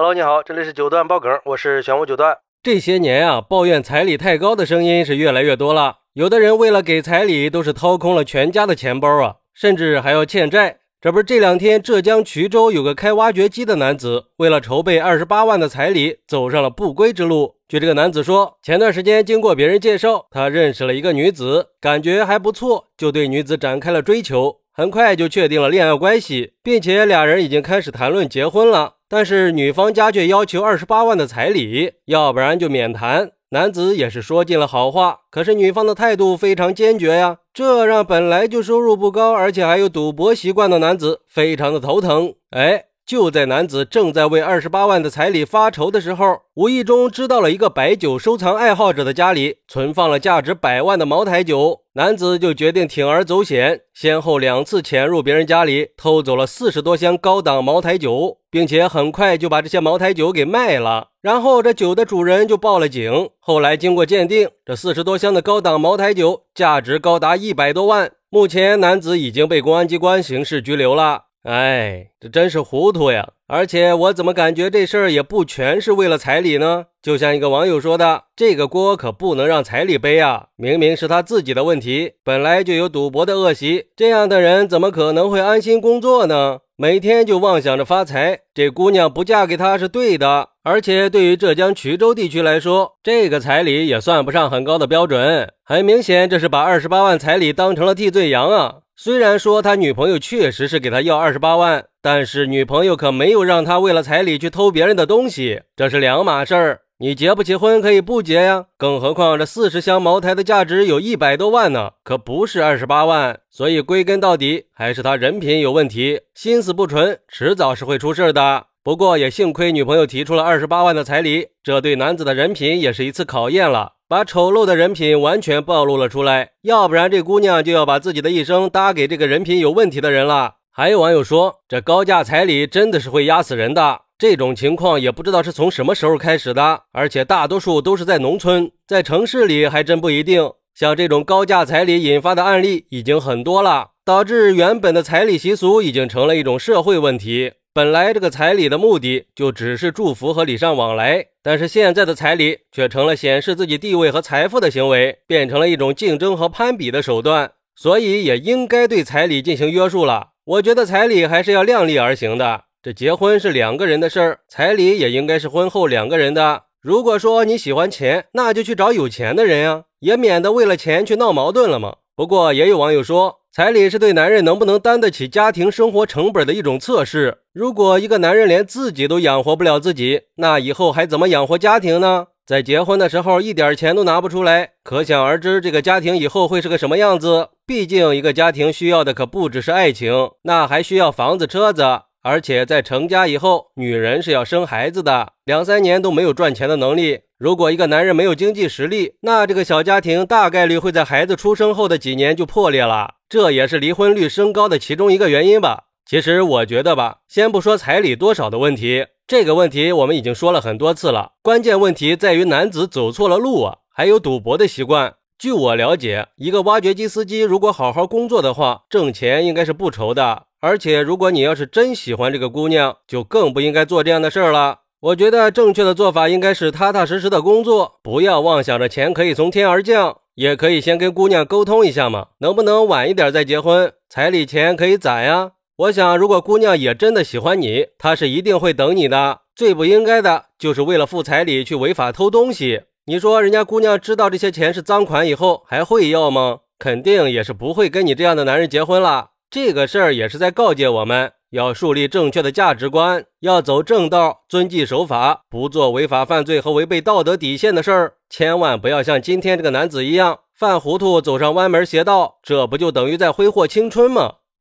Hello，你好，这里是九段爆梗，我是玄武九段。这些年啊，抱怨彩礼太高的声音是越来越多了。有的人为了给彩礼，都是掏空了全家的钱包啊，甚至还要欠债。这不是这两天浙江衢州有个开挖掘机的男子，为了筹备二十八万的彩礼，走上了不归之路。据这个男子说，前段时间经过别人介绍，他认识了一个女子，感觉还不错，就对女子展开了追求，很快就确定了恋爱关系，并且俩人已经开始谈论结婚了。但是女方家却要求二十八万的彩礼，要不然就免谈。男子也是说尽了好话，可是女方的态度非常坚决呀，这让本来就收入不高，而且还有赌博习惯的男子非常的头疼。哎。就在男子正在为二十八万的彩礼发愁的时候，无意中知道了一个白酒收藏爱好者的家里存放了价值百万的茅台酒，男子就决定铤而走险，先后两次潜入别人家里，偷走了四十多箱高档茅台酒，并且很快就把这些茅台酒给卖了。然后这酒的主人就报了警。后来经过鉴定，这四十多箱的高档茅台酒价值高达一百多万。目前男子已经被公安机关刑事拘留了。哎，这真是糊涂呀！而且我怎么感觉这事儿也不全是为了彩礼呢？就像一个网友说的：“这个锅可不能让彩礼背啊！明明是他自己的问题，本来就有赌博的恶习，这样的人怎么可能会安心工作呢？每天就妄想着发财，这姑娘不嫁给他是对的。而且对于浙江衢州地区来说，这个彩礼也算不上很高的标准，很明显这是把二十八万彩礼当成了替罪羊啊！”虽然说他女朋友确实是给他要二十八万，但是女朋友可没有让他为了彩礼去偷别人的东西，这是两码事儿。你结不起婚可以不结呀，更何况这四十箱茅台的价值有一百多万呢，可不是二十八万。所以归根到底还是他人品有问题，心思不纯，迟早是会出事的。不过也幸亏女朋友提出了二十八万的彩礼，这对男子的人品也是一次考验了。把丑陋的人品完全暴露了出来，要不然这姑娘就要把自己的一生搭给这个人品有问题的人了。还有网友说，这高价彩礼真的是会压死人的。这种情况也不知道是从什么时候开始的，而且大多数都是在农村，在城市里还真不一定。像这种高价彩礼引发的案例已经很多了，导致原本的彩礼习俗已经成了一种社会问题。本来这个彩礼的目的就只是祝福和礼尚往来，但是现在的彩礼却成了显示自己地位和财富的行为，变成了一种竞争和攀比的手段，所以也应该对彩礼进行约束了。我觉得彩礼还是要量力而行的，这结婚是两个人的事儿，彩礼也应该是婚后两个人的。如果说你喜欢钱，那就去找有钱的人呀，也免得为了钱去闹矛盾了嘛。不过也有网友说。彩礼是对男人能不能担得起家庭生活成本的一种测试。如果一个男人连自己都养活不了自己，那以后还怎么养活家庭呢？在结婚的时候一点钱都拿不出来，可想而知这个家庭以后会是个什么样子。毕竟一个家庭需要的可不只是爱情，那还需要房子、车子。而且在成家以后，女人是要生孩子的，两三年都没有赚钱的能力。如果一个男人没有经济实力，那这个小家庭大概率会在孩子出生后的几年就破裂了，这也是离婚率升高的其中一个原因吧。其实我觉得吧，先不说彩礼多少的问题，这个问题我们已经说了很多次了。关键问题在于男子走错了路啊，还有赌博的习惯。据我了解，一个挖掘机司机如果好好工作的话，挣钱应该是不愁的。而且如果你要是真喜欢这个姑娘，就更不应该做这样的事儿了。我觉得正确的做法应该是踏踏实实的工作，不要妄想着钱可以从天而降。也可以先跟姑娘沟通一下嘛，能不能晚一点再结婚？彩礼钱可以攒呀。我想，如果姑娘也真的喜欢你，她是一定会等你的。最不应该的就是为了付彩礼去违法偷东西。你说人家姑娘知道这些钱是赃款以后，还会要吗？肯定也是不会跟你这样的男人结婚了。这个事儿也是在告诫我们。要树立正确的价值观，要走正道，遵纪守法，不做违法犯罪和违背道德底线的事儿。千万不要像今天这个男子一样犯糊涂，走上歪门邪道，这不就等于在挥霍青春吗？